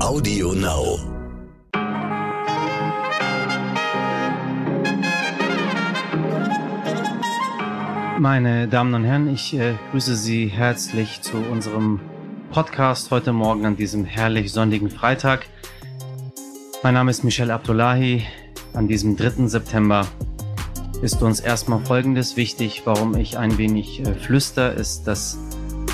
Audio Now. Meine Damen und Herren, ich äh, grüße Sie herzlich zu unserem Podcast heute Morgen an diesem herrlich sonnigen Freitag. Mein Name ist Michel Abdullahi. An diesem 3. September ist uns erstmal Folgendes wichtig, warum ich ein wenig äh, flüster, ist, dass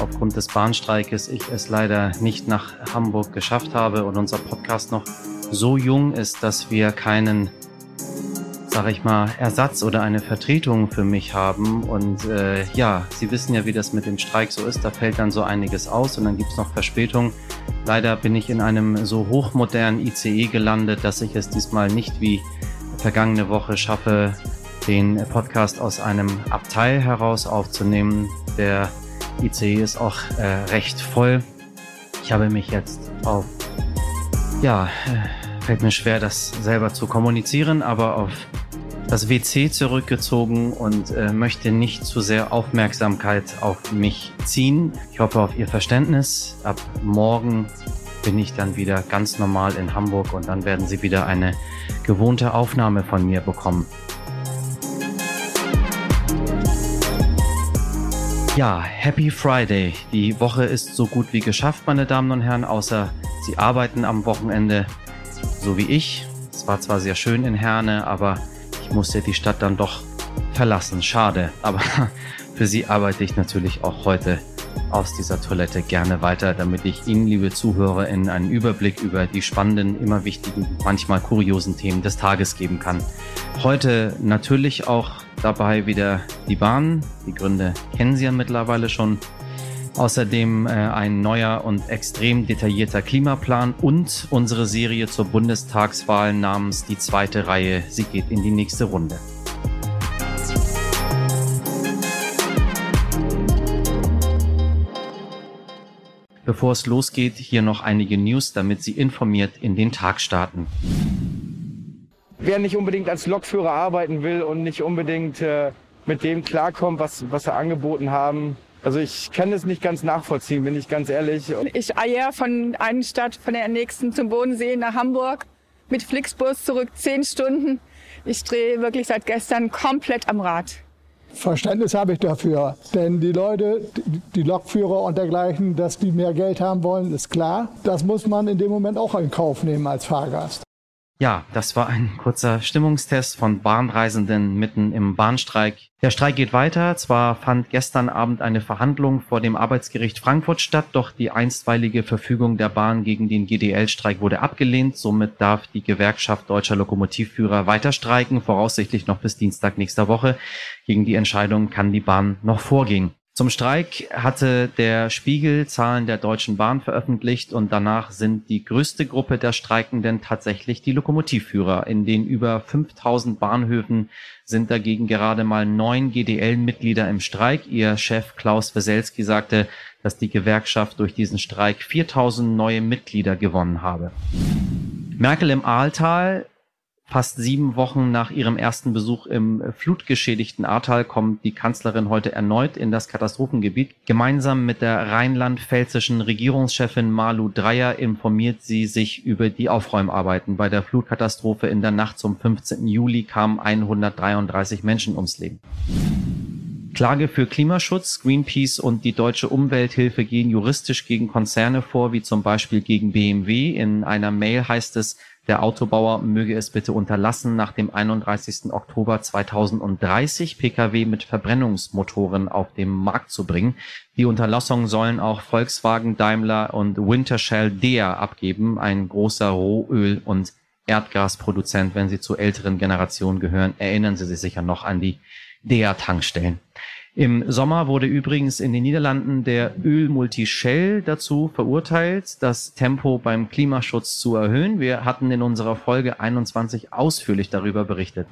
aufgrund des Bahnstreikes ich es leider nicht nach Hamburg geschafft habe und unser Podcast noch so jung ist, dass wir keinen, sag ich mal, Ersatz oder eine Vertretung für mich haben. Und äh, ja, Sie wissen ja, wie das mit dem Streik so ist. Da fällt dann so einiges aus und dann gibt's noch Verspätung. Leider bin ich in einem so hochmodernen ICE gelandet, dass ich es diesmal nicht wie vergangene Woche schaffe, den Podcast aus einem Abteil heraus aufzunehmen. Der ICE ist auch äh, recht voll. Ich habe mich jetzt auf, ja, äh, fällt mir schwer, das selber zu kommunizieren, aber auf das WC zurückgezogen und äh, möchte nicht zu sehr Aufmerksamkeit auf mich ziehen. Ich hoffe auf Ihr Verständnis. Ab morgen bin ich dann wieder ganz normal in Hamburg und dann werden Sie wieder eine gewohnte Aufnahme von mir bekommen. Ja, Happy Friday. Die Woche ist so gut wie geschafft, meine Damen und Herren, außer Sie arbeiten am Wochenende, so wie ich. Es war zwar sehr schön in Herne, aber ich musste die Stadt dann doch verlassen. Schade, aber für Sie arbeite ich natürlich auch heute aus dieser Toilette gerne weiter, damit ich Ihnen, liebe Zuhörer, in einen Überblick über die spannenden, immer wichtigen, manchmal kuriosen Themen des Tages geben kann. Heute natürlich auch dabei wieder die Bahn. Die Gründe kennen Sie ja mittlerweile schon. Außerdem äh, ein neuer und extrem detaillierter Klimaplan und unsere Serie zur Bundestagswahl namens Die zweite Reihe. Sie geht in die nächste Runde. Bevor es losgeht, hier noch einige News, damit Sie informiert in den Tag starten. Wer nicht unbedingt als Lokführer arbeiten will und nicht unbedingt äh, mit dem klarkommt, was, was wir angeboten haben, also ich kann das nicht ganz nachvollziehen, bin ich ganz ehrlich. Ich eier von einer Stadt, von der nächsten zum Bodensee nach Hamburg mit Flixbus zurück zehn Stunden. Ich drehe wirklich seit gestern komplett am Rad. Verständnis habe ich dafür. Denn die Leute, die Lokführer und dergleichen, dass die mehr Geld haben wollen, ist klar. Das muss man in dem Moment auch in Kauf nehmen als Fahrgast. Ja, das war ein kurzer Stimmungstest von Bahnreisenden mitten im Bahnstreik. Der Streik geht weiter. Zwar fand gestern Abend eine Verhandlung vor dem Arbeitsgericht Frankfurt statt, doch die einstweilige Verfügung der Bahn gegen den GDL-Streik wurde abgelehnt. Somit darf die Gewerkschaft deutscher Lokomotivführer weiter streiken, voraussichtlich noch bis Dienstag nächster Woche. Gegen die Entscheidung kann die Bahn noch vorgehen. Zum Streik hatte der Spiegel Zahlen der Deutschen Bahn veröffentlicht und danach sind die größte Gruppe der Streikenden tatsächlich die Lokomotivführer. In den über 5000 Bahnhöfen sind dagegen gerade mal neun GDL-Mitglieder im Streik. Ihr Chef Klaus Weselski sagte, dass die Gewerkschaft durch diesen Streik 4000 neue Mitglieder gewonnen habe. Merkel im Ahrtal Fast sieben Wochen nach ihrem ersten Besuch im flutgeschädigten Ahrtal kommt die Kanzlerin heute erneut in das Katastrophengebiet. Gemeinsam mit der rheinland-pfälzischen Regierungschefin Malu Dreyer informiert sie sich über die Aufräumarbeiten. Bei der Flutkatastrophe in der Nacht zum 15. Juli kamen 133 Menschen ums Leben. Klage für Klimaschutz. Greenpeace und die Deutsche Umwelthilfe gehen juristisch gegen Konzerne vor, wie zum Beispiel gegen BMW. In einer Mail heißt es, der Autobauer möge es bitte unterlassen, nach dem 31. Oktober 2030 Pkw mit Verbrennungsmotoren auf den Markt zu bringen. Die Unterlassung sollen auch Volkswagen, Daimler und Wintershell Dea abgeben, ein großer Rohöl- und Erdgasproduzent, wenn sie zur älteren Generation gehören. Erinnern Sie sich sicher noch an die Dea-Tankstellen. Im Sommer wurde übrigens in den Niederlanden der Ölmulti Shell dazu verurteilt, das Tempo beim Klimaschutz zu erhöhen. Wir hatten in unserer Folge 21 ausführlich darüber berichtet.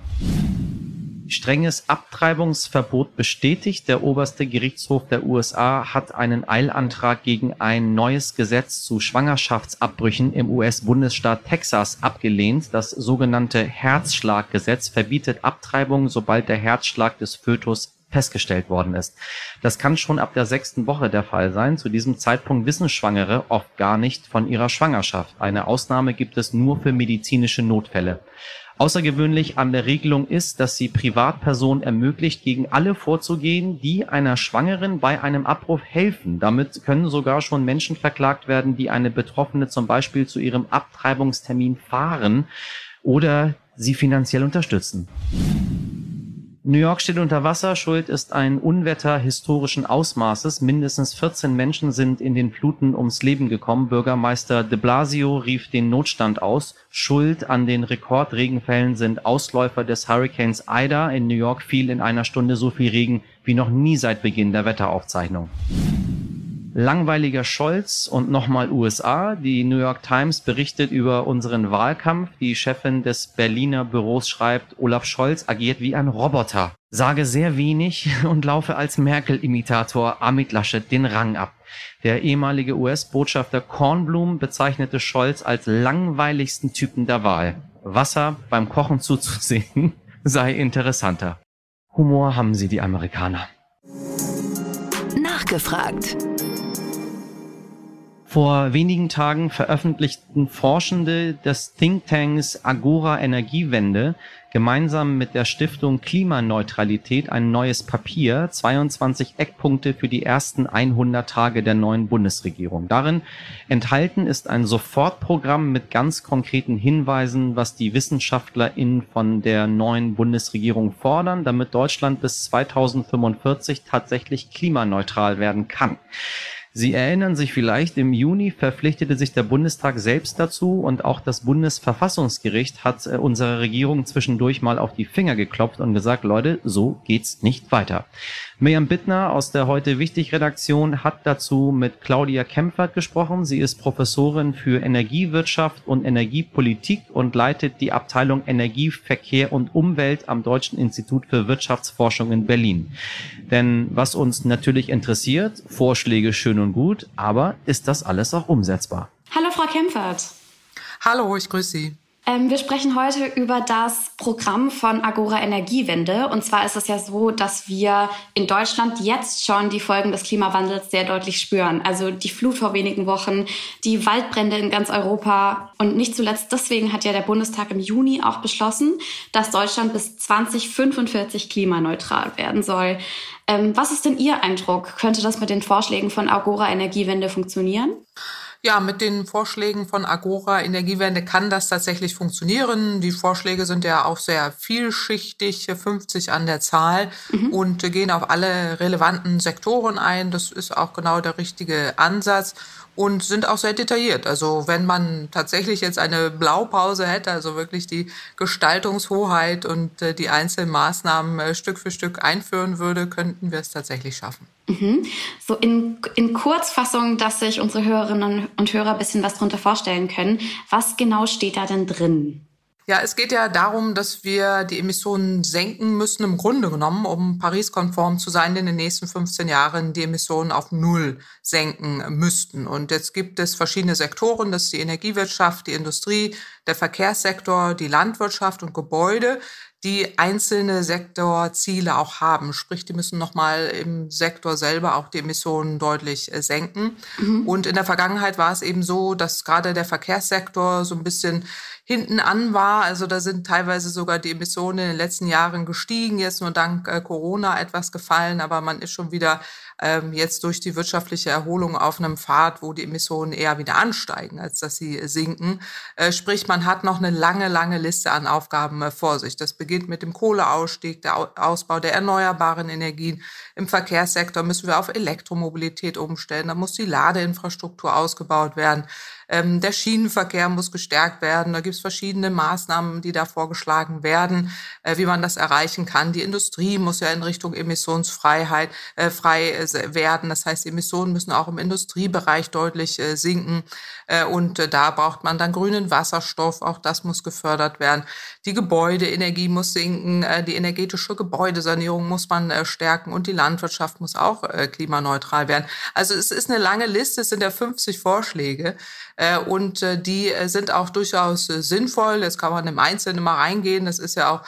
Strenges Abtreibungsverbot bestätigt. Der oberste Gerichtshof der USA hat einen Eilantrag gegen ein neues Gesetz zu Schwangerschaftsabbrüchen im US-Bundesstaat Texas abgelehnt. Das sogenannte Herzschlaggesetz verbietet Abtreibung, sobald der Herzschlag des Fötus festgestellt worden ist. Das kann schon ab der sechsten Woche der Fall sein. Zu diesem Zeitpunkt wissen Schwangere oft gar nicht von ihrer Schwangerschaft. Eine Ausnahme gibt es nur für medizinische Notfälle. Außergewöhnlich an der Regelung ist, dass sie Privatpersonen ermöglicht, gegen alle vorzugehen, die einer Schwangeren bei einem Abruf helfen. Damit können sogar schon Menschen verklagt werden, die eine Betroffene zum Beispiel zu ihrem Abtreibungstermin fahren oder sie finanziell unterstützen. New York steht unter Wasser. Schuld ist ein Unwetter historischen Ausmaßes. Mindestens 14 Menschen sind in den Fluten ums Leben gekommen. Bürgermeister de Blasio rief den Notstand aus. Schuld an den Rekordregenfällen sind Ausläufer des Hurricanes Ida. In New York fiel in einer Stunde so viel Regen wie noch nie seit Beginn der Wetteraufzeichnung langweiliger Scholz und nochmal USA. Die New York Times berichtet über unseren Wahlkampf. Die Chefin des Berliner Büros schreibt, Olaf Scholz agiert wie ein Roboter. Sage sehr wenig und laufe als Merkel-Imitator Amit Laschet den Rang ab. Der ehemalige US-Botschafter Kornblum bezeichnete Scholz als langweiligsten Typen der Wahl. Wasser beim Kochen zuzusehen sei interessanter. Humor haben sie, die Amerikaner. Nachgefragt. Vor wenigen Tagen veröffentlichten Forschende des Thinktanks Agora Energiewende gemeinsam mit der Stiftung Klimaneutralität ein neues Papier, 22 Eckpunkte für die ersten 100 Tage der neuen Bundesregierung. Darin enthalten ist ein Sofortprogramm mit ganz konkreten Hinweisen, was die WissenschaftlerInnen von der neuen Bundesregierung fordern, damit Deutschland bis 2045 tatsächlich klimaneutral werden kann. Sie erinnern sich vielleicht, im Juni verpflichtete sich der Bundestag selbst dazu und auch das Bundesverfassungsgericht hat äh, unserer Regierung zwischendurch mal auf die Finger geklopft und gesagt, Leute, so geht's nicht weiter. Miriam Bittner aus der heute wichtig Redaktion hat dazu mit Claudia Kempfert gesprochen. Sie ist Professorin für Energiewirtschaft und Energiepolitik und leitet die Abteilung Energie, Verkehr und Umwelt am Deutschen Institut für Wirtschaftsforschung in Berlin. Denn was uns natürlich interessiert, Vorschläge schön und gut, aber ist das alles auch umsetzbar? Hallo Frau Kempfert. Hallo, ich grüße Sie. Ähm, wir sprechen heute über das Programm von Agora Energiewende. Und zwar ist es ja so, dass wir in Deutschland jetzt schon die Folgen des Klimawandels sehr deutlich spüren. Also die Flut vor wenigen Wochen, die Waldbrände in ganz Europa. Und nicht zuletzt deswegen hat ja der Bundestag im Juni auch beschlossen, dass Deutschland bis 2045 klimaneutral werden soll. Ähm, was ist denn Ihr Eindruck? Könnte das mit den Vorschlägen von Agora Energiewende funktionieren? Ja, mit den Vorschlägen von Agora Energiewende kann das tatsächlich funktionieren. Die Vorschläge sind ja auch sehr vielschichtig, 50 an der Zahl mhm. und gehen auf alle relevanten Sektoren ein. Das ist auch genau der richtige Ansatz und sind auch sehr detailliert. Also wenn man tatsächlich jetzt eine Blaupause hätte, also wirklich die Gestaltungshoheit und äh, die einzelnen Maßnahmen äh, Stück für Stück einführen würde, könnten wir es tatsächlich schaffen. Mhm. So in, in Kurzfassung, dass sich unsere Hörerinnen und Hörer ein bisschen was darunter vorstellen können. Was genau steht da denn drin? Ja, es geht ja darum, dass wir die Emissionen senken müssen, im Grunde genommen, um Paris-konform zu sein, in den nächsten 15 Jahren die Emissionen auf Null senken müssten. Und jetzt gibt es verschiedene Sektoren, das ist die Energiewirtschaft, die Industrie, der Verkehrssektor, die Landwirtschaft und Gebäude, die einzelne Sektorziele auch haben. Sprich, die müssen nochmal im Sektor selber auch die Emissionen deutlich äh, senken. Mhm. Und in der Vergangenheit war es eben so, dass gerade der Verkehrssektor so ein bisschen hinten an war. Also da sind teilweise sogar die Emissionen in den letzten Jahren gestiegen, jetzt nur dank äh, Corona etwas gefallen, aber man ist schon wieder ähm, jetzt durch die wirtschaftliche Erholung auf einem Pfad, wo die Emissionen eher wieder ansteigen, als dass sie sinken. Äh, sprich, man hat noch eine lange, lange Liste an Aufgaben äh, vor sich. Das beginnt mit dem Kohleausstieg, der Ausbau der erneuerbaren Energien. Im Verkehrssektor müssen wir auf Elektromobilität umstellen. Da muss die Ladeinfrastruktur ausgebaut werden. Ähm, der Schienenverkehr muss gestärkt werden. Da gibt es verschiedene Maßnahmen, die da vorgeschlagen werden, äh, wie man das erreichen kann. Die Industrie muss ja in Richtung Emissionsfreiheit äh, frei werden. Das heißt, Emissionen müssen auch im Industriebereich deutlich äh, sinken. Äh, und äh, da braucht man dann grünen Wasserstoff. Auch das muss gefördert werden. Die Gebäudeenergie muss sinken. Äh, die energetische Gebäudesanierung muss man stärken. Und die Landwirtschaft muss auch klimaneutral werden. Also es ist eine lange Liste. Es sind ja 50 Vorschläge. Und die sind auch durchaus sinnvoll. Jetzt kann man im Einzelnen mal reingehen. Das ist ja auch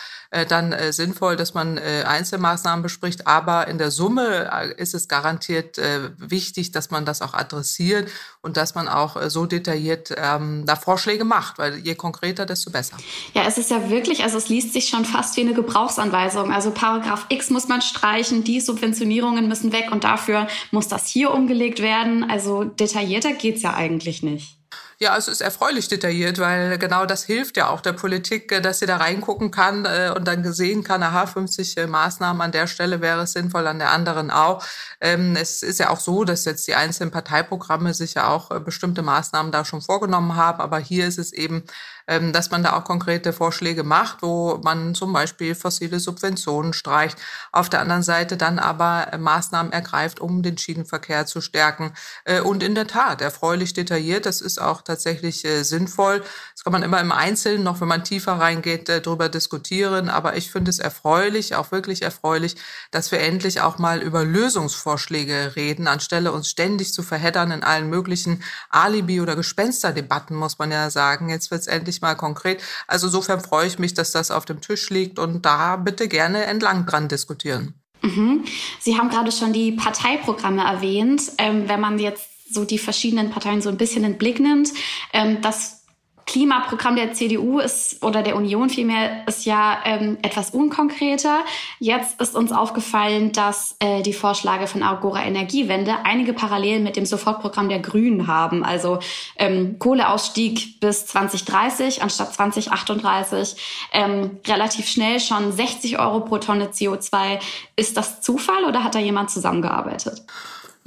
dann sinnvoll, dass man Einzelmaßnahmen bespricht. Aber in der Summe ist es garantiert wichtig, dass man das auch adressiert und dass man auch so detailliert ähm, da Vorschläge macht, weil je konkreter, desto besser. Ja, es ist ja wirklich, also es liest sich schon fast wie eine Gebrauchsanweisung. Also Paragraph X muss man streichen, die Subventionierungen müssen weg und dafür muss das hier umgelegt werden. Also detaillierter geht's ja eigentlich nicht. Ja, es ist erfreulich detailliert, weil genau das hilft ja auch der Politik, äh, dass sie da reingucken kann äh, und dann gesehen kann, aha, 50 äh, Maßnahmen an der Stelle wäre es sinnvoll, an der anderen auch. Ähm, es ist ja auch so, dass jetzt die einzelnen Parteiprogramme sich ja auch bestimmte Maßnahmen da schon vorgenommen haben, aber hier ist es eben dass man da auch konkrete Vorschläge macht, wo man zum Beispiel fossile Subventionen streicht, auf der anderen Seite dann aber äh, Maßnahmen ergreift, um den Schienenverkehr zu stärken. Äh, und in der Tat, erfreulich detailliert, das ist auch tatsächlich äh, sinnvoll. Das kann man immer im Einzelnen, noch wenn man tiefer reingeht, darüber diskutieren. Aber ich finde es erfreulich, auch wirklich erfreulich, dass wir endlich auch mal über Lösungsvorschläge reden, anstelle uns ständig zu verheddern in allen möglichen Alibi- oder Gespensterdebatten, muss man ja sagen. Jetzt wird es endlich endlich mal konkret. Also insofern freue ich mich, dass das auf dem Tisch liegt und da bitte gerne entlang dran diskutieren. Mhm. Sie haben gerade schon die Parteiprogramme erwähnt. Ähm, wenn man jetzt so die verschiedenen Parteien so ein bisschen in den Blick nimmt, ähm, das Klimaprogramm der CDU ist oder der Union vielmehr ist ja ähm, etwas unkonkreter. Jetzt ist uns aufgefallen, dass äh, die Vorschläge von Agora Energiewende einige Parallelen mit dem Sofortprogramm der Grünen haben. Also ähm, Kohleausstieg bis 2030 anstatt 2038, ähm, relativ schnell schon 60 Euro pro Tonne CO2. Ist das Zufall oder hat da jemand zusammengearbeitet?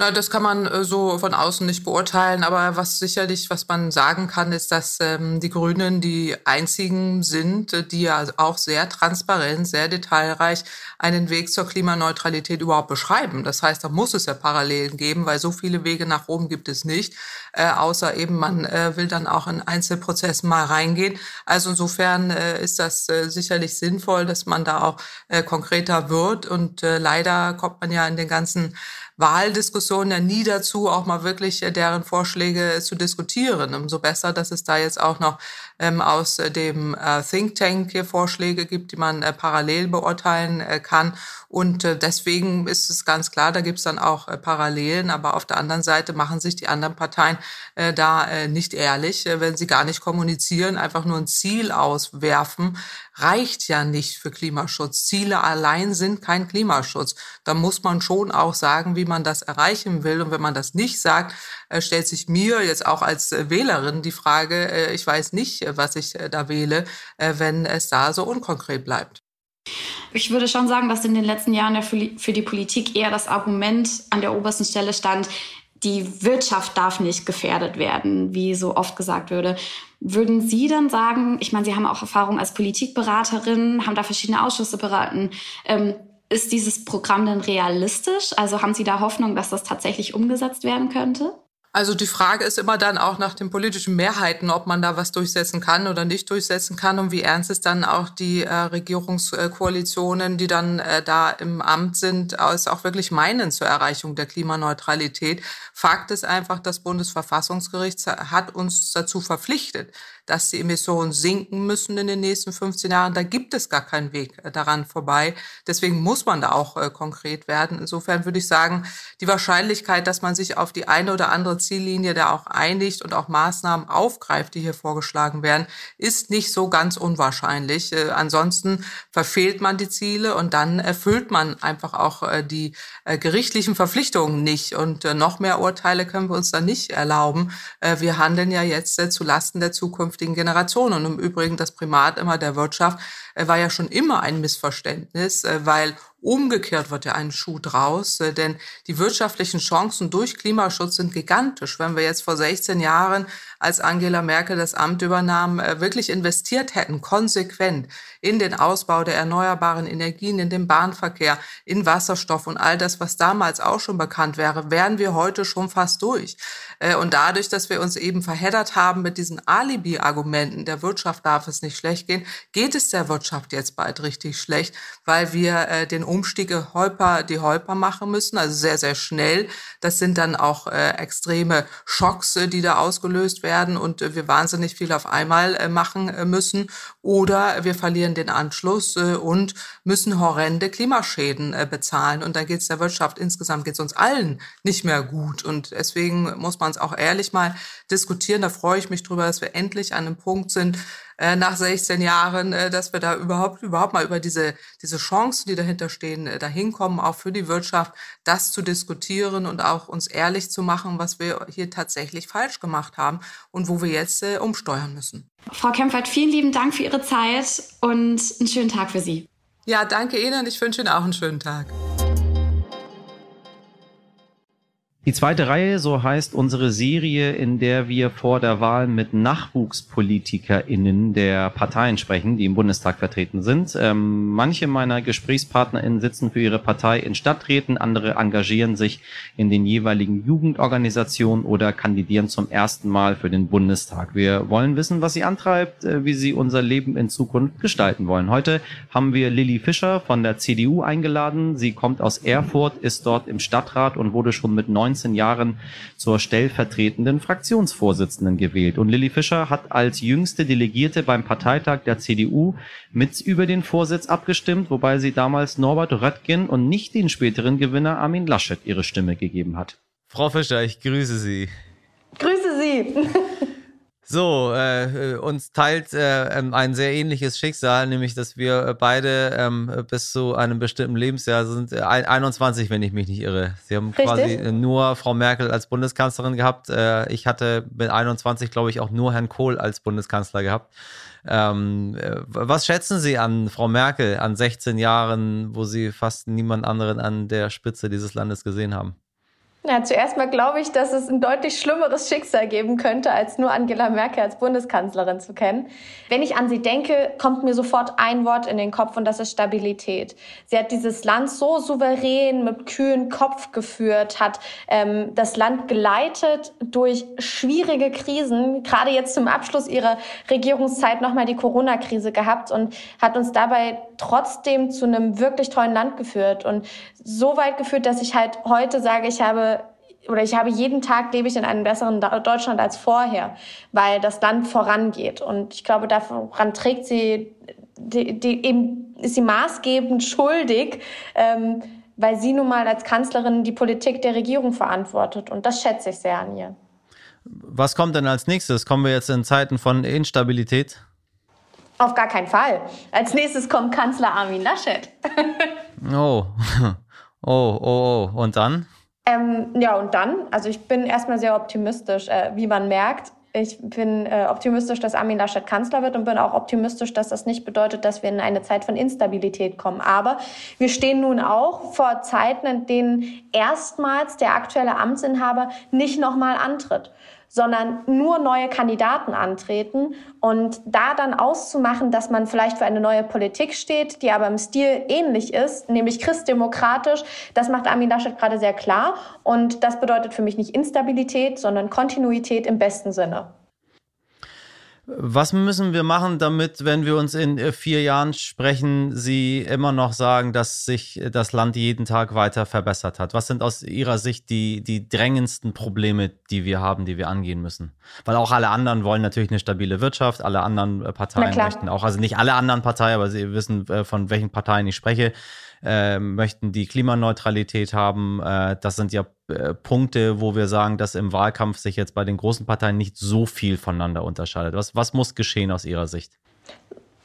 Na, das kann man äh, so von außen nicht beurteilen, aber was sicherlich, was man sagen kann, ist, dass ähm, die Grünen die einzigen sind, äh, die ja auch sehr transparent, sehr detailreich einen Weg zur Klimaneutralität überhaupt beschreiben. Das heißt, da muss es ja Parallelen geben, weil so viele Wege nach oben gibt es nicht, äh, außer eben man äh, will dann auch in Einzelprozessen mal reingehen. Also insofern äh, ist das äh, sicherlich sinnvoll, dass man da auch äh, konkreter wird und äh, leider kommt man ja in den ganzen Wahldiskussionen ja nie dazu, auch mal wirklich äh, deren Vorschläge zu diskutieren. Umso besser, dass es da jetzt auch noch ähm, aus äh, dem äh, Think Tank hier Vorschläge gibt, die man äh, parallel beurteilen äh, kann. Und äh, deswegen ist es ganz klar, da gibt es dann auch äh, Parallelen. Aber auf der anderen Seite machen sich die anderen Parteien äh, da äh, nicht ehrlich, äh, wenn sie gar nicht kommunizieren, einfach nur ein Ziel auswerfen, reicht ja nicht für Klimaschutz. Ziele allein sind kein Klimaschutz. Da muss man schon auch sagen, wie man das erreichen will. Und wenn man das nicht sagt, stellt sich mir jetzt auch als äh, Wählerin die Frage, äh, ich weiß nicht, was ich da wähle, wenn es da so unkonkret bleibt. Ich würde schon sagen, dass in den letzten Jahren für die Politik eher das Argument an der obersten Stelle stand, die Wirtschaft darf nicht gefährdet werden, wie so oft gesagt würde. Würden Sie dann sagen, ich meine, Sie haben auch Erfahrung als Politikberaterin, haben da verschiedene Ausschüsse beraten, ähm, ist dieses Programm denn realistisch? Also haben Sie da Hoffnung, dass das tatsächlich umgesetzt werden könnte? Also die Frage ist immer dann auch nach den politischen Mehrheiten, ob man da was durchsetzen kann oder nicht durchsetzen kann und wie ernst es dann auch die äh, Regierungskoalitionen, die dann äh, da im Amt sind, es auch wirklich meinen zur Erreichung der Klimaneutralität. Fakt ist einfach, das Bundesverfassungsgericht hat uns dazu verpflichtet, dass die Emissionen sinken müssen in den nächsten 15 Jahren. Da gibt es gar keinen Weg äh, daran vorbei. Deswegen muss man da auch äh, konkret werden. Insofern würde ich sagen, die Wahrscheinlichkeit, dass man sich auf die eine oder andere Ziellinie da auch einigt und auch Maßnahmen aufgreift, die hier vorgeschlagen werden, ist nicht so ganz unwahrscheinlich. Äh, ansonsten verfehlt man die Ziele und dann erfüllt man einfach auch äh, die äh, gerichtlichen Verpflichtungen nicht. Und äh, noch mehr Urteile können wir uns dann nicht erlauben. wir handeln ja jetzt zu Lasten der Zukunft zukünftigen Generationen. Und im Übrigen das Primat immer der Wirtschaft war ja schon immer ein Missverständnis, äh, weil Umgekehrt wird ja ein Schuh draus, äh, denn die wirtschaftlichen Chancen durch Klimaschutz sind gigantisch. Wenn wir jetzt vor 16 Jahren, als Angela Merkel das Amt übernahm, äh, wirklich investiert hätten, konsequent in den Ausbau der erneuerbaren Energien, in den Bahnverkehr, in Wasserstoff und all das, was damals auch schon bekannt wäre, wären wir heute schon fast durch. Und dadurch, dass wir uns eben verheddert haben mit diesen Alibi-Argumenten, der Wirtschaft darf es nicht schlecht gehen, geht es der Wirtschaft jetzt bald richtig schlecht, weil wir den Umstiege Holper, die Holper machen müssen, also sehr, sehr schnell. Das sind dann auch äh, extreme Schocks, äh, die da ausgelöst werden und äh, wir wahnsinnig viel auf einmal äh, machen äh, müssen. Oder wir verlieren den Anschluss äh, und müssen horrende Klimaschäden äh, bezahlen. Und dann geht es der Wirtschaft insgesamt, geht es uns allen nicht mehr gut. Und deswegen muss man es auch ehrlich mal diskutieren. Da freue ich mich drüber, dass wir endlich an einem Punkt sind, äh, nach 16 Jahren, äh, dass wir da überhaupt, überhaupt mal über diese, diese Chancen, die dahinter stehen, äh, dahin kommen, auch für die Wirtschaft, das zu diskutieren und auch uns ehrlich zu machen, was wir hier tatsächlich falsch gemacht haben und wo wir jetzt äh, umsteuern müssen. Frau Kempfert, vielen lieben Dank für Ihre Zeit und einen schönen Tag für Sie. Ja, danke Ihnen. Ich wünsche Ihnen auch einen schönen Tag. Die zweite Reihe, so heißt unsere Serie, in der wir vor der Wahl mit NachwuchspolitikerInnen der Parteien sprechen, die im Bundestag vertreten sind. Ähm, manche meiner GesprächspartnerInnen sitzen für ihre Partei in Stadträten, andere engagieren sich in den jeweiligen Jugendorganisationen oder kandidieren zum ersten Mal für den Bundestag. Wir wollen wissen, was sie antreibt, äh, wie sie unser Leben in Zukunft gestalten wollen. Heute haben wir Lilly Fischer von der CDU eingeladen. Sie kommt aus Erfurt, ist dort im Stadtrat und wurde schon mit 19 19 Jahren zur stellvertretenden Fraktionsvorsitzenden gewählt. Und Lilly Fischer hat als jüngste Delegierte beim Parteitag der CDU mit über den Vorsitz abgestimmt, wobei sie damals Norbert Röttgen und nicht den späteren Gewinner Armin Laschet ihre Stimme gegeben hat. Frau Fischer, ich grüße Sie. Grüße Sie. So, äh, uns teilt äh, ähm, ein sehr ähnliches Schicksal, nämlich dass wir beide ähm, bis zu einem bestimmten Lebensjahr sind, äh, 21, wenn ich mich nicht irre. Sie haben Richtig. quasi nur Frau Merkel als Bundeskanzlerin gehabt. Äh, ich hatte mit 21, glaube ich, auch nur Herrn Kohl als Bundeskanzler gehabt. Ähm, äh, was schätzen Sie an Frau Merkel an 16 Jahren, wo Sie fast niemand anderen an der Spitze dieses Landes gesehen haben? Ja, zuerst mal glaube ich, dass es ein deutlich schlimmeres Schicksal geben könnte, als nur Angela Merkel als Bundeskanzlerin zu kennen. Wenn ich an sie denke, kommt mir sofort ein Wort in den Kopf und das ist Stabilität. Sie hat dieses Land so souverän mit kühlen Kopf geführt, hat ähm, das Land geleitet durch schwierige Krisen, gerade jetzt zum Abschluss ihrer Regierungszeit nochmal die Corona-Krise gehabt und hat uns dabei trotzdem zu einem wirklich tollen Land geführt und so weit geführt, dass ich halt heute sage, ich habe oder ich habe jeden Tag lebe ich in einem besseren Deutschland als vorher, weil das Land vorangeht. Und ich glaube, daran trägt sie, die, die, eben ist sie maßgebend schuldig, ähm, weil sie nun mal als Kanzlerin die Politik der Regierung verantwortet. Und das schätze ich sehr an ihr. Was kommt denn als nächstes? Kommen wir jetzt in Zeiten von Instabilität? Auf gar keinen Fall. Als nächstes kommt Kanzler Armin Laschet. oh. Oh, oh, oh. Und dann? Ähm, ja, und dann, also ich bin erstmal sehr optimistisch, äh, wie man merkt. Ich bin äh, optimistisch, dass Armin Laschet Kanzler wird und bin auch optimistisch, dass das nicht bedeutet, dass wir in eine Zeit von Instabilität kommen. Aber wir stehen nun auch vor Zeiten, in denen erstmals der aktuelle Amtsinhaber nicht nochmal antritt sondern nur neue Kandidaten antreten und da dann auszumachen, dass man vielleicht für eine neue Politik steht, die aber im Stil ähnlich ist, nämlich christdemokratisch, das macht Armin Laschet gerade sehr klar und das bedeutet für mich nicht Instabilität, sondern Kontinuität im besten Sinne. Was müssen wir machen, damit, wenn wir uns in äh, vier Jahren sprechen, Sie immer noch sagen, dass sich das Land jeden Tag weiter verbessert hat? Was sind aus Ihrer Sicht die, die drängendsten Probleme, die wir haben, die wir angehen müssen? Weil auch alle anderen wollen natürlich eine stabile Wirtschaft, alle anderen äh, Parteien möchten auch, also nicht alle anderen Parteien, aber Sie wissen, äh, von welchen Parteien ich spreche, äh, möchten die Klimaneutralität haben. Äh, das sind ja äh, Punkte, wo wir sagen, dass im Wahlkampf sich jetzt bei den großen Parteien nicht so viel voneinander unterscheidet. Was, was muss geschehen aus Ihrer Sicht?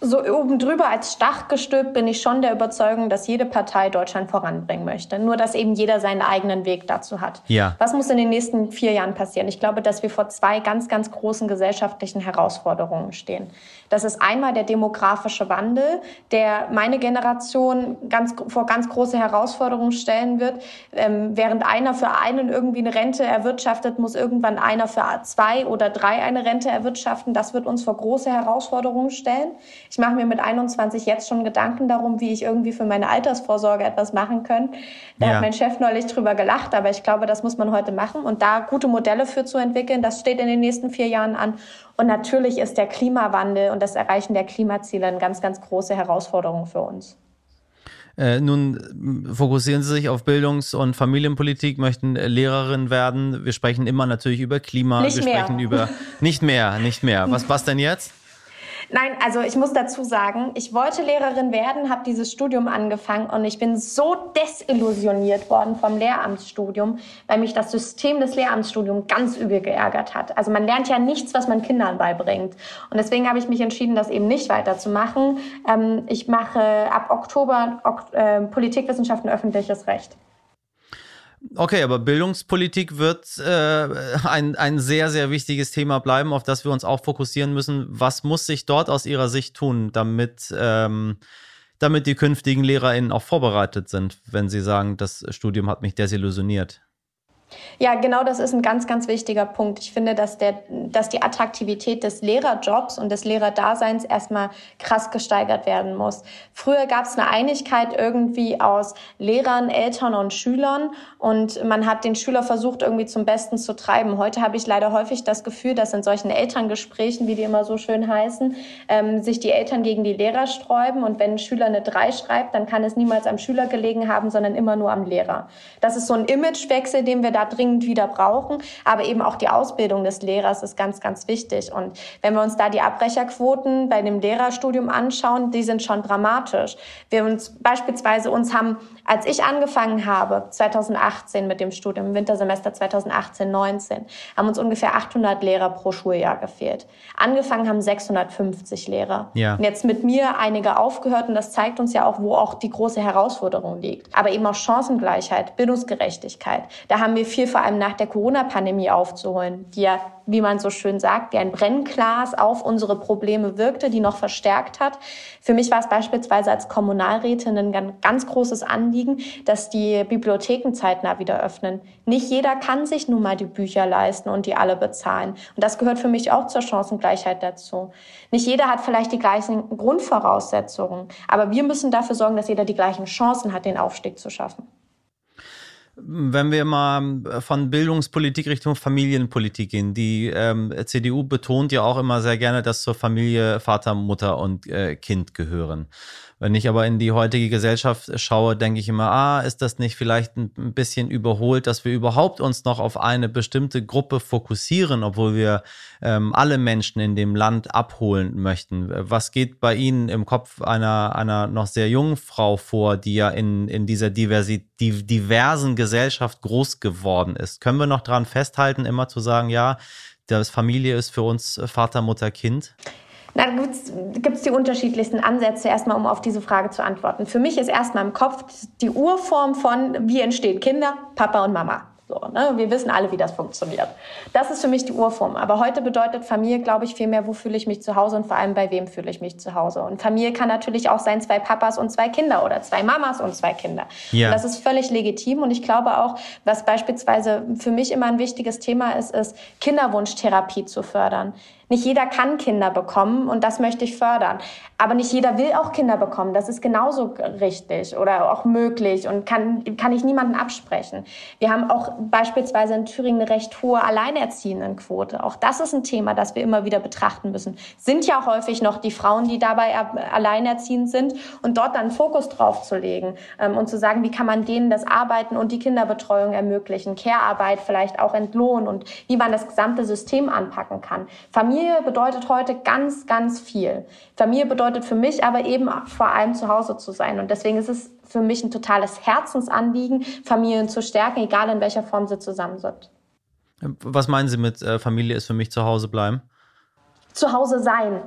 So oben drüber als Stach gestülpt bin ich schon der Überzeugung, dass jede Partei Deutschland voranbringen möchte. Nur, dass eben jeder seinen eigenen Weg dazu hat. Ja. Was muss in den nächsten vier Jahren passieren? Ich glaube, dass wir vor zwei ganz, ganz großen gesellschaftlichen Herausforderungen stehen. Das ist einmal der demografische Wandel, der meine Generation ganz, vor ganz große Herausforderungen stellen wird. Ähm, während einer für einen irgendwie eine Rente erwirtschaftet, muss irgendwann einer für zwei oder drei eine Rente erwirtschaften. Das wird uns vor große Herausforderungen stellen. Ich mache mir mit 21 jetzt schon Gedanken darum, wie ich irgendwie für meine Altersvorsorge etwas machen könnte. Da ja. hat mein Chef neulich drüber gelacht, aber ich glaube, das muss man heute machen. Und da gute Modelle für zu entwickeln, das steht in den nächsten vier Jahren an. Und natürlich ist der Klimawandel und das Erreichen der Klimaziele eine ganz, ganz große Herausforderung für uns. Äh, nun fokussieren Sie sich auf Bildungs- und Familienpolitik, möchten Lehrerin werden. Wir sprechen immer natürlich über Klima. Nicht wir mehr. sprechen über nicht mehr, nicht mehr. Was, was denn jetzt? Nein, also ich muss dazu sagen, ich wollte Lehrerin werden, habe dieses Studium angefangen und ich bin so desillusioniert worden vom Lehramtsstudium, weil mich das System des Lehramtsstudiums ganz übel geärgert hat. Also man lernt ja nichts, was man Kindern beibringt. Und deswegen habe ich mich entschieden, das eben nicht weiterzumachen. Ähm, ich mache ab Oktober äh, Politikwissenschaften öffentliches Recht. Okay, aber Bildungspolitik wird äh, ein, ein sehr, sehr wichtiges Thema bleiben, auf das wir uns auch fokussieren müssen. Was muss sich dort aus Ihrer Sicht tun, damit, ähm, damit die künftigen LehrerInnen auch vorbereitet sind, wenn sie sagen, das Studium hat mich desillusioniert? Ja, genau das ist ein ganz, ganz wichtiger Punkt. Ich finde, dass, der, dass die Attraktivität des Lehrerjobs und des Lehrerdaseins erstmal krass gesteigert werden muss. Früher gab es eine Einigkeit irgendwie aus Lehrern, Eltern und Schülern und man hat den Schüler versucht, irgendwie zum Besten zu treiben. Heute habe ich leider häufig das Gefühl, dass in solchen Elterngesprächen, wie die immer so schön heißen, ähm, sich die Eltern gegen die Lehrer sträuben und wenn ein Schüler eine 3 schreibt, dann kann es niemals am Schüler gelegen haben, sondern immer nur am Lehrer. Das ist so ein Imagewechsel, den wir da dringend wieder brauchen. Aber eben auch die Ausbildung des Lehrers ist ganz, ganz wichtig. Und wenn wir uns da die Abbrecherquoten bei dem Lehrerstudium anschauen, die sind schon dramatisch. Wir uns beispielsweise uns haben, als ich angefangen habe, 2018 mit dem Studium, im Wintersemester 2018, 19, haben uns ungefähr 800 Lehrer pro Schuljahr gefehlt. Angefangen haben 650 Lehrer. Ja. Und jetzt mit mir einige aufgehört und das zeigt uns ja auch, wo auch die große Herausforderung liegt. Aber eben auch Chancengleichheit, Bildungsgerechtigkeit. Da haben wir viel vor allem nach der Corona-Pandemie aufzuholen, die ja, wie man so schön sagt, wie ein Brennglas auf unsere Probleme wirkte, die noch verstärkt hat. Für mich war es beispielsweise als Kommunalrätin ein ganz großes Anliegen, dass die Bibliotheken zeitnah wieder öffnen. Nicht jeder kann sich nun mal die Bücher leisten und die alle bezahlen. Und das gehört für mich auch zur Chancengleichheit dazu. Nicht jeder hat vielleicht die gleichen Grundvoraussetzungen, aber wir müssen dafür sorgen, dass jeder die gleichen Chancen hat, den Aufstieg zu schaffen. Wenn wir mal von Bildungspolitik Richtung Familienpolitik gehen, die ähm, CDU betont ja auch immer sehr gerne, dass zur Familie Vater, Mutter und äh, Kind gehören. Wenn ich aber in die heutige Gesellschaft schaue, denke ich immer, ah, ist das nicht vielleicht ein bisschen überholt, dass wir überhaupt uns noch auf eine bestimmte Gruppe fokussieren, obwohl wir ähm, alle Menschen in dem Land abholen möchten. Was geht bei Ihnen im Kopf einer, einer noch sehr jungen Frau vor, die ja in, in dieser Diversi die, diversen Gesellschaft groß geworden ist? Können wir noch daran festhalten, immer zu sagen, ja, das Familie ist für uns Vater, Mutter, Kind? Da gibt es die unterschiedlichsten Ansätze, erstmal um auf diese Frage zu antworten. Für mich ist erstmal im Kopf die Urform von, wie entstehen Kinder, Papa und Mama. So, ne? Wir wissen alle, wie das funktioniert. Das ist für mich die Urform. Aber heute bedeutet Familie, glaube ich, viel mehr, wo fühle ich mich zu Hause und vor allem bei wem fühle ich mich zu Hause. Und Familie kann natürlich auch sein, zwei Papas und zwei Kinder oder zwei Mamas und zwei Kinder. Ja. Und das ist völlig legitim. Und ich glaube auch, was beispielsweise für mich immer ein wichtiges Thema ist, ist Kinderwunschtherapie zu fördern. Nicht jeder kann Kinder bekommen und das möchte ich fördern. Aber nicht jeder will auch Kinder bekommen. Das ist genauso richtig oder auch möglich und kann, kann ich niemanden absprechen. Wir haben auch beispielsweise in Thüringen eine recht hohe Alleinerziehendenquote. Auch das ist ein Thema, das wir immer wieder betrachten müssen. Sind ja häufig noch die Frauen, die dabei alleinerziehend sind und dort dann Fokus drauf zu legen ähm, und zu sagen, wie kann man denen das Arbeiten und die Kinderbetreuung ermöglichen, Care-Arbeit vielleicht auch entlohnen und wie man das gesamte System anpacken kann. Familie Familie bedeutet heute ganz, ganz viel. Familie bedeutet für mich aber eben vor allem zu Hause zu sein. Und deswegen ist es für mich ein totales Herzensanliegen, Familien zu stärken, egal in welcher Form sie zusammen sind. Was meinen Sie mit äh, Familie ist für mich zu Hause bleiben? Zu Hause sein.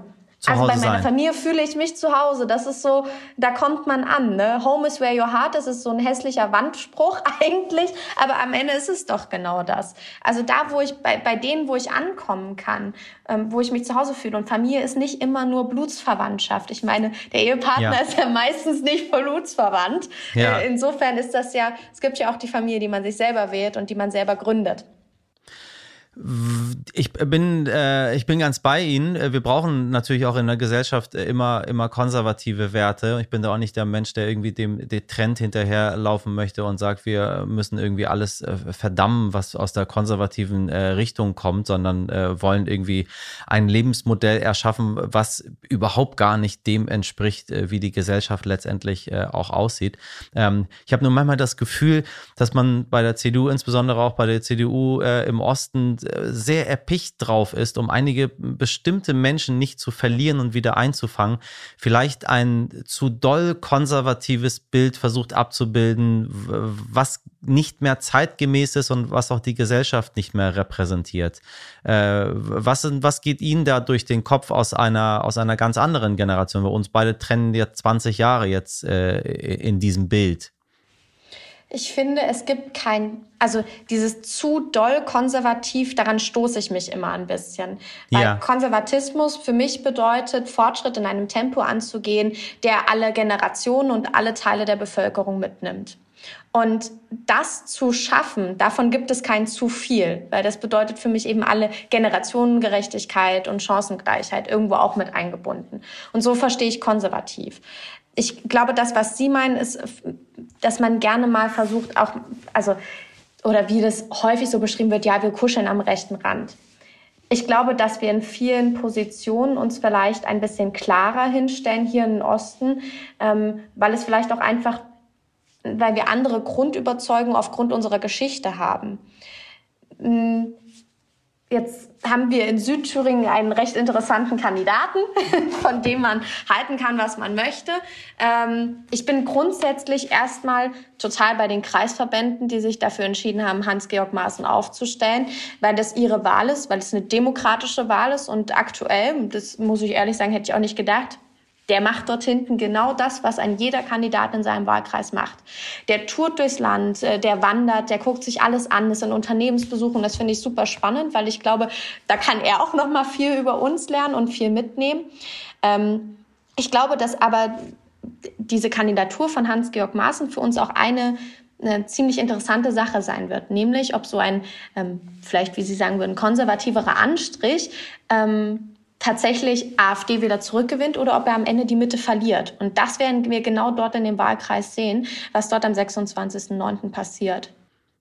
Zu also Hause bei meiner sein. Familie fühle ich mich zu Hause. Das ist so, da kommt man an. Ne? Home is where your heart is, ist so ein hässlicher Wandspruch eigentlich, aber am Ende ist es doch genau das. Also da, wo ich bei, bei denen, wo ich ankommen kann, ähm, wo ich mich zu Hause fühle. Und Familie ist nicht immer nur Blutsverwandtschaft. Ich meine, der Ehepartner ja. ist ja meistens nicht blutsverwandt. Ja. Äh, insofern ist das ja, es gibt ja auch die Familie, die man sich selber wählt und die man selber gründet. Ich bin, äh, ich bin ganz bei Ihnen. Wir brauchen natürlich auch in der Gesellschaft immer, immer konservative Werte. Ich bin da auch nicht der Mensch, der irgendwie dem, dem Trend hinterherlaufen möchte und sagt, wir müssen irgendwie alles äh, verdammen, was aus der konservativen äh, Richtung kommt, sondern äh, wollen irgendwie ein Lebensmodell erschaffen, was überhaupt gar nicht dem entspricht, äh, wie die Gesellschaft letztendlich äh, auch aussieht. Ähm, ich habe nur manchmal das Gefühl, dass man bei der CDU, insbesondere auch bei der CDU äh, im Osten, sehr erpicht drauf ist, um einige bestimmte Menschen nicht zu verlieren und wieder einzufangen, vielleicht ein zu doll konservatives Bild versucht abzubilden, was nicht mehr zeitgemäß ist und was auch die Gesellschaft nicht mehr repräsentiert. Äh, was, was geht Ihnen da durch den Kopf aus einer, aus einer ganz anderen Generation? Wir uns beide trennen jetzt 20 Jahre jetzt äh, in diesem Bild. Ich finde, es gibt kein, also dieses zu doll konservativ, daran stoße ich mich immer ein bisschen. Weil ja. Konservatismus für mich bedeutet, Fortschritt in einem Tempo anzugehen, der alle Generationen und alle Teile der Bevölkerung mitnimmt. Und das zu schaffen, davon gibt es kein zu viel, weil das bedeutet für mich eben alle Generationengerechtigkeit und Chancengleichheit irgendwo auch mit eingebunden. Und so verstehe ich konservativ ich glaube, das, was Sie meinen, ist, dass man gerne mal versucht, auch, also, oder wie das häufig so beschrieben wird, ja, wir kuscheln am rechten Rand. Ich glaube, dass wir in vielen Positionen uns vielleicht ein bisschen klarer hinstellen hier im Osten, ähm, weil es vielleicht auch einfach, weil wir andere Grundüberzeugungen aufgrund unserer Geschichte haben. Jetzt haben wir in Südthüringen einen recht interessanten Kandidaten, von dem man halten kann, was man möchte. Ähm, ich bin grundsätzlich erstmal total bei den Kreisverbänden, die sich dafür entschieden haben, Hans-Georg Maaßen aufzustellen, weil das ihre Wahl ist, weil es eine demokratische Wahl ist und aktuell, das muss ich ehrlich sagen, hätte ich auch nicht gedacht, der macht dort hinten genau das, was ein jeder Kandidat in seinem Wahlkreis macht. Der tourt durchs Land, äh, der wandert, der guckt sich alles an, das sind Unternehmensbesuche und das finde ich super spannend, weil ich glaube, da kann er auch noch mal viel über uns lernen und viel mitnehmen. Ähm, ich glaube, dass aber diese Kandidatur von Hans-Georg Maaßen für uns auch eine eine ziemlich interessante Sache sein wird, nämlich ob so ein, ähm, vielleicht wie Sie sagen würden, konservativerer Anstrich ähm, tatsächlich AfD wieder zurückgewinnt oder ob er am Ende die Mitte verliert. Und das werden wir genau dort in dem Wahlkreis sehen, was dort am 26.09. passiert.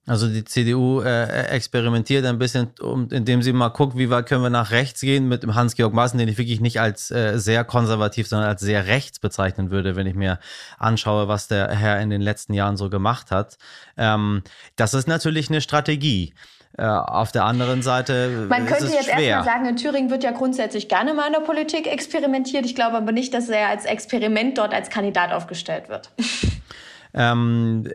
Also die CDU äh, experimentiert ein bisschen, um, indem sie mal guckt, wie weit können wir nach rechts gehen mit dem Hans-Georg Maaßen, den ich wirklich nicht als äh, sehr konservativ, sondern als sehr rechts bezeichnen würde, wenn ich mir anschaue, was der Herr in den letzten Jahren so gemacht hat. Ähm, das ist natürlich eine Strategie. Äh, auf der anderen Seite. Man könnte jetzt erstmal sagen, in Thüringen wird ja grundsätzlich gerne mal in der Politik experimentiert. Ich glaube aber nicht, dass er als Experiment dort als Kandidat aufgestellt wird. Ähm,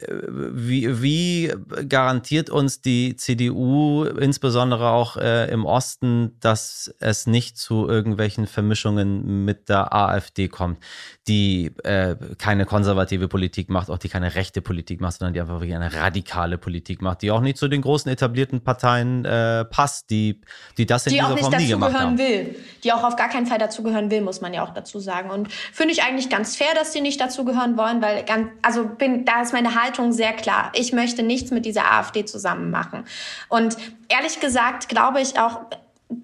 wie, wie garantiert uns die CDU, insbesondere auch äh, im Osten, dass es nicht zu irgendwelchen Vermischungen mit der AfD kommt, die äh, keine konservative Politik macht, auch die keine rechte Politik macht, sondern die einfach wirklich eine radikale Politik macht, die auch nicht zu den großen etablierten Parteien äh, passt, die, die das in die dieser Form nie gemacht haben. Will, die auch auf gar keinen Fall dazugehören will, muss man ja auch dazu sagen. Und finde ich eigentlich ganz fair, dass die nicht dazugehören wollen, weil ganz, also bin da ist meine Haltung sehr klar. Ich möchte nichts mit dieser AfD zusammen machen. Und ehrlich gesagt glaube ich auch,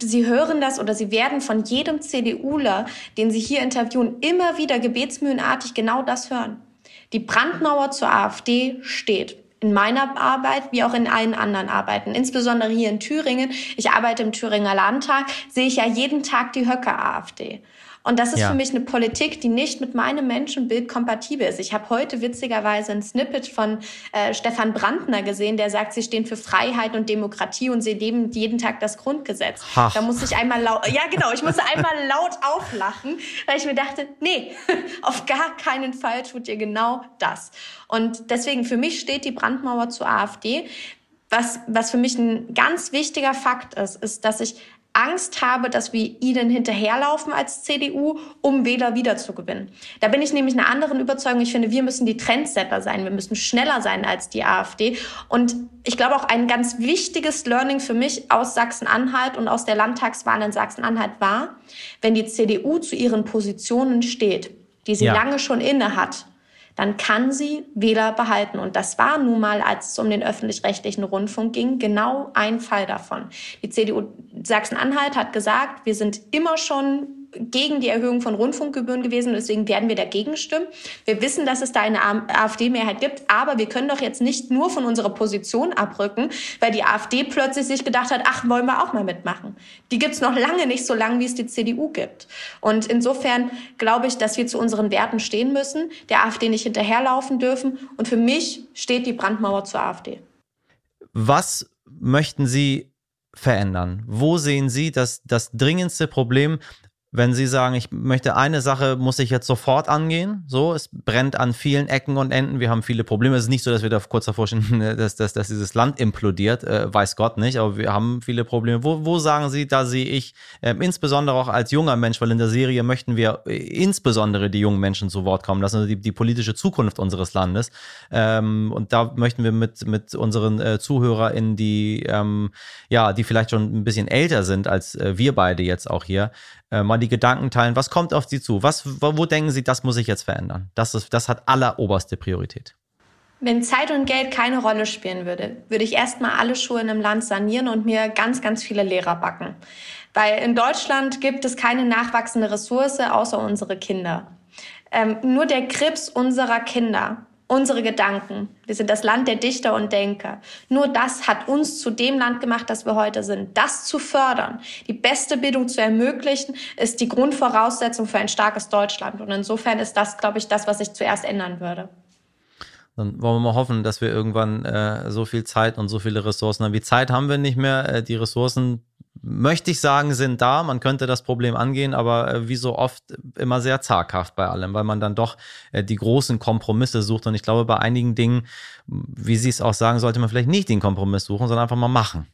Sie hören das oder Sie werden von jedem CDUler, den Sie hier interviewen, immer wieder gebetsmühlenartig genau das hören. Die Brandmauer zur AfD steht. In meiner Arbeit wie auch in allen anderen Arbeiten, insbesondere hier in Thüringen. Ich arbeite im Thüringer Landtag, sehe ich ja jeden Tag die Höcke-AfD. Und das ist ja. für mich eine Politik, die nicht mit meinem Menschenbild kompatibel ist. Ich habe heute witzigerweise ein Snippet von äh, Stefan Brandner gesehen, der sagt, sie stehen für Freiheit und Demokratie und sie leben jeden Tag das Grundgesetz. Ach. Da musste ich einmal laut, ja genau, ich musste einmal laut auflachen, weil ich mir dachte, nee, auf gar keinen Fall tut ihr genau das. Und deswegen für mich steht die Brandmauer zur AfD. Was, was für mich ein ganz wichtiger Fakt ist, ist, dass ich Angst habe, dass wir ihnen hinterherlaufen als CDU, um Wähler wiederzugewinnen. Da bin ich nämlich einer anderen Überzeugung. Ich finde, wir müssen die Trendsetter sein. Wir müssen schneller sein als die AfD. Und ich glaube auch ein ganz wichtiges Learning für mich aus Sachsen-Anhalt und aus der Landtagswahl in Sachsen-Anhalt war, wenn die CDU zu ihren Positionen steht, die sie ja. lange schon inne hat, dann kann sie Wähler behalten. Und das war nun mal, als es um den öffentlich-rechtlichen Rundfunk ging, genau ein Fall davon. Die CDU Sachsen-Anhalt hat gesagt, wir sind immer schon gegen die Erhöhung von Rundfunkgebühren gewesen. Deswegen werden wir dagegen stimmen. Wir wissen, dass es da eine AfD-Mehrheit gibt, aber wir können doch jetzt nicht nur von unserer Position abrücken, weil die AfD plötzlich sich gedacht hat, ach, wollen wir auch mal mitmachen. Die gibt's noch lange nicht so lange, wie es die CDU gibt. Und insofern glaube ich, dass wir zu unseren Werten stehen müssen, der AfD nicht hinterherlaufen dürfen. Und für mich steht die Brandmauer zur AfD. Was möchten Sie verändern? Wo sehen Sie das, das dringendste Problem, wenn Sie sagen, ich möchte eine Sache, muss ich jetzt sofort angehen, so, es brennt an vielen Ecken und Enden, wir haben viele Probleme. Es ist nicht so, dass wir da kurz davor stehen, dass, dass, dass dieses Land implodiert, äh, weiß Gott nicht, aber wir haben viele Probleme. Wo, wo sagen Sie, da sehe ich, äh, insbesondere auch als junger Mensch, weil in der Serie möchten wir äh, insbesondere die jungen Menschen zu Wort kommen lassen, also die, die politische Zukunft unseres Landes. Ähm, und da möchten wir mit, mit unseren äh, ZuhörerInnen, die, ähm, ja, die vielleicht schon ein bisschen älter sind als äh, wir beide jetzt auch hier, äh, mal die Gedanken teilen. Was kommt auf Sie zu? Was, wo, wo denken Sie, das muss ich jetzt verändern? Das, ist, das hat alleroberste Priorität. Wenn Zeit und Geld keine Rolle spielen würde, würde ich erstmal alle Schulen im Land sanieren und mir ganz, ganz viele Lehrer backen. Weil in Deutschland gibt es keine nachwachsende Ressource außer unsere Kinder. Ähm, nur der Krebs unserer Kinder unsere Gedanken. Wir sind das Land der Dichter und Denker. Nur das hat uns zu dem Land gemacht, das wir heute sind. Das zu fördern, die beste Bildung zu ermöglichen, ist die Grundvoraussetzung für ein starkes Deutschland. Und insofern ist das, glaube ich, das, was ich zuerst ändern würde. Dann wollen wir mal hoffen, dass wir irgendwann äh, so viel Zeit und so viele Ressourcen haben. Wie Zeit haben wir nicht mehr. Äh, die Ressourcen möchte ich sagen, sind da. Man könnte das Problem angehen, aber äh, wie so oft immer sehr zaghaft bei allem, weil man dann doch äh, die großen Kompromisse sucht. Und ich glaube, bei einigen Dingen, wie Sie es auch sagen, sollte man vielleicht nicht den Kompromiss suchen, sondern einfach mal machen.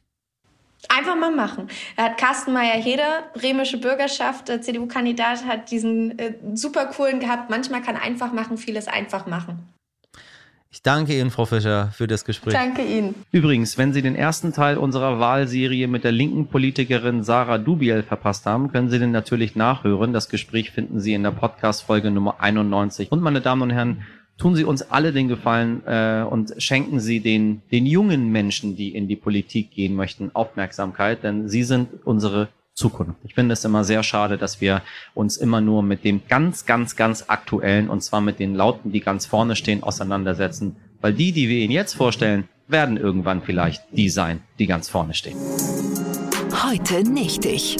Einfach mal machen. Er hat Carsten Meyer-Heder, bremische Bürgerschaft, äh, CDU-Kandidat, hat diesen äh, super coolen gehabt. Manchmal kann einfach machen, vieles einfach machen. Ich danke Ihnen, Frau Fischer, für das Gespräch. Danke Ihnen. Übrigens, wenn Sie den ersten Teil unserer Wahlserie mit der linken Politikerin Sarah Dubiel verpasst haben, können Sie den natürlich nachhören. Das Gespräch finden Sie in der Podcast-Folge Nummer 91. Und meine Damen und Herren, tun Sie uns alle den Gefallen äh, und schenken Sie den, den jungen Menschen, die in die Politik gehen möchten, Aufmerksamkeit, denn Sie sind unsere Zukunft. Ich finde es immer sehr schade, dass wir uns immer nur mit dem ganz, ganz, ganz aktuellen und zwar mit den Lauten, die ganz vorne stehen, auseinandersetzen. Weil die, die wir Ihnen jetzt vorstellen, werden irgendwann vielleicht die sein, die ganz vorne stehen. Heute nicht ich.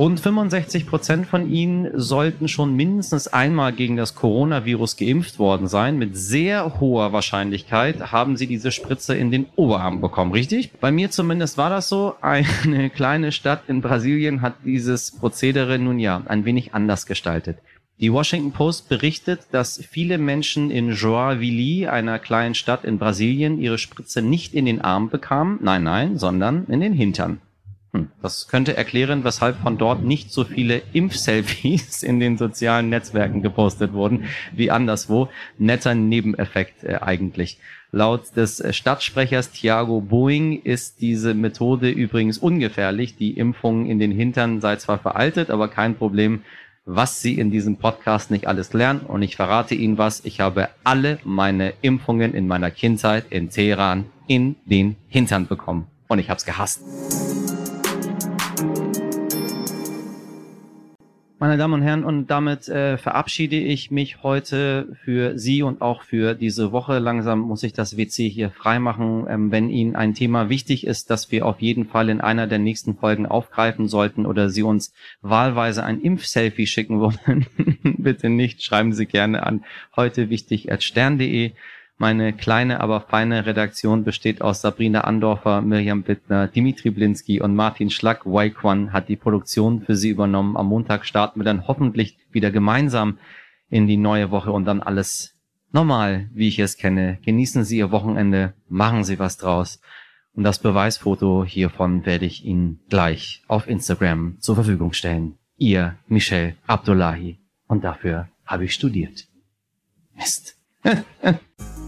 Rund 65 Prozent von ihnen sollten schon mindestens einmal gegen das Coronavirus geimpft worden sein. Mit sehr hoher Wahrscheinlichkeit haben sie diese Spritze in den Oberarm bekommen, richtig? Bei mir zumindest war das so. Eine kleine Stadt in Brasilien hat dieses Prozedere nun ja ein wenig anders gestaltet. Die Washington Post berichtet, dass viele Menschen in Joinville, einer kleinen Stadt in Brasilien, ihre Spritze nicht in den Arm bekamen, nein, nein, sondern in den Hintern. Hm, das könnte erklären, weshalb von dort nicht so viele Impfselfies in den sozialen Netzwerken gepostet wurden wie anderswo. Netter Nebeneffekt äh, eigentlich. Laut des äh, Stadtsprechers Thiago Boeing ist diese Methode übrigens ungefährlich. Die Impfung in den Hintern sei zwar veraltet, aber kein Problem, was Sie in diesem Podcast nicht alles lernen. Und ich verrate Ihnen was. Ich habe alle meine Impfungen in meiner Kindheit in Teheran in den Hintern bekommen. Und ich habe es gehasst. Meine Damen und Herren, und damit äh, verabschiede ich mich heute für Sie und auch für diese Woche. Langsam muss ich das WC hier freimachen. Ähm, wenn Ihnen ein Thema wichtig ist, das wir auf jeden Fall in einer der nächsten Folgen aufgreifen sollten oder Sie uns wahlweise ein Impfselfie schicken wollen, bitte nicht, schreiben Sie gerne an heute wichtig. Meine kleine, aber feine Redaktion besteht aus Sabrina Andorfer, Mirjam Bittner, Dimitri Blinski und Martin Schlack. Waikwan hat die Produktion für Sie übernommen. Am Montag starten wir dann hoffentlich wieder gemeinsam in die neue Woche und dann alles normal, wie ich es kenne. Genießen Sie Ihr Wochenende, machen Sie was draus Und das Beweisfoto hiervon werde ich Ihnen gleich auf Instagram zur Verfügung stellen. Ihr Michel Abdullahi. Und dafür habe ich studiert. Mist.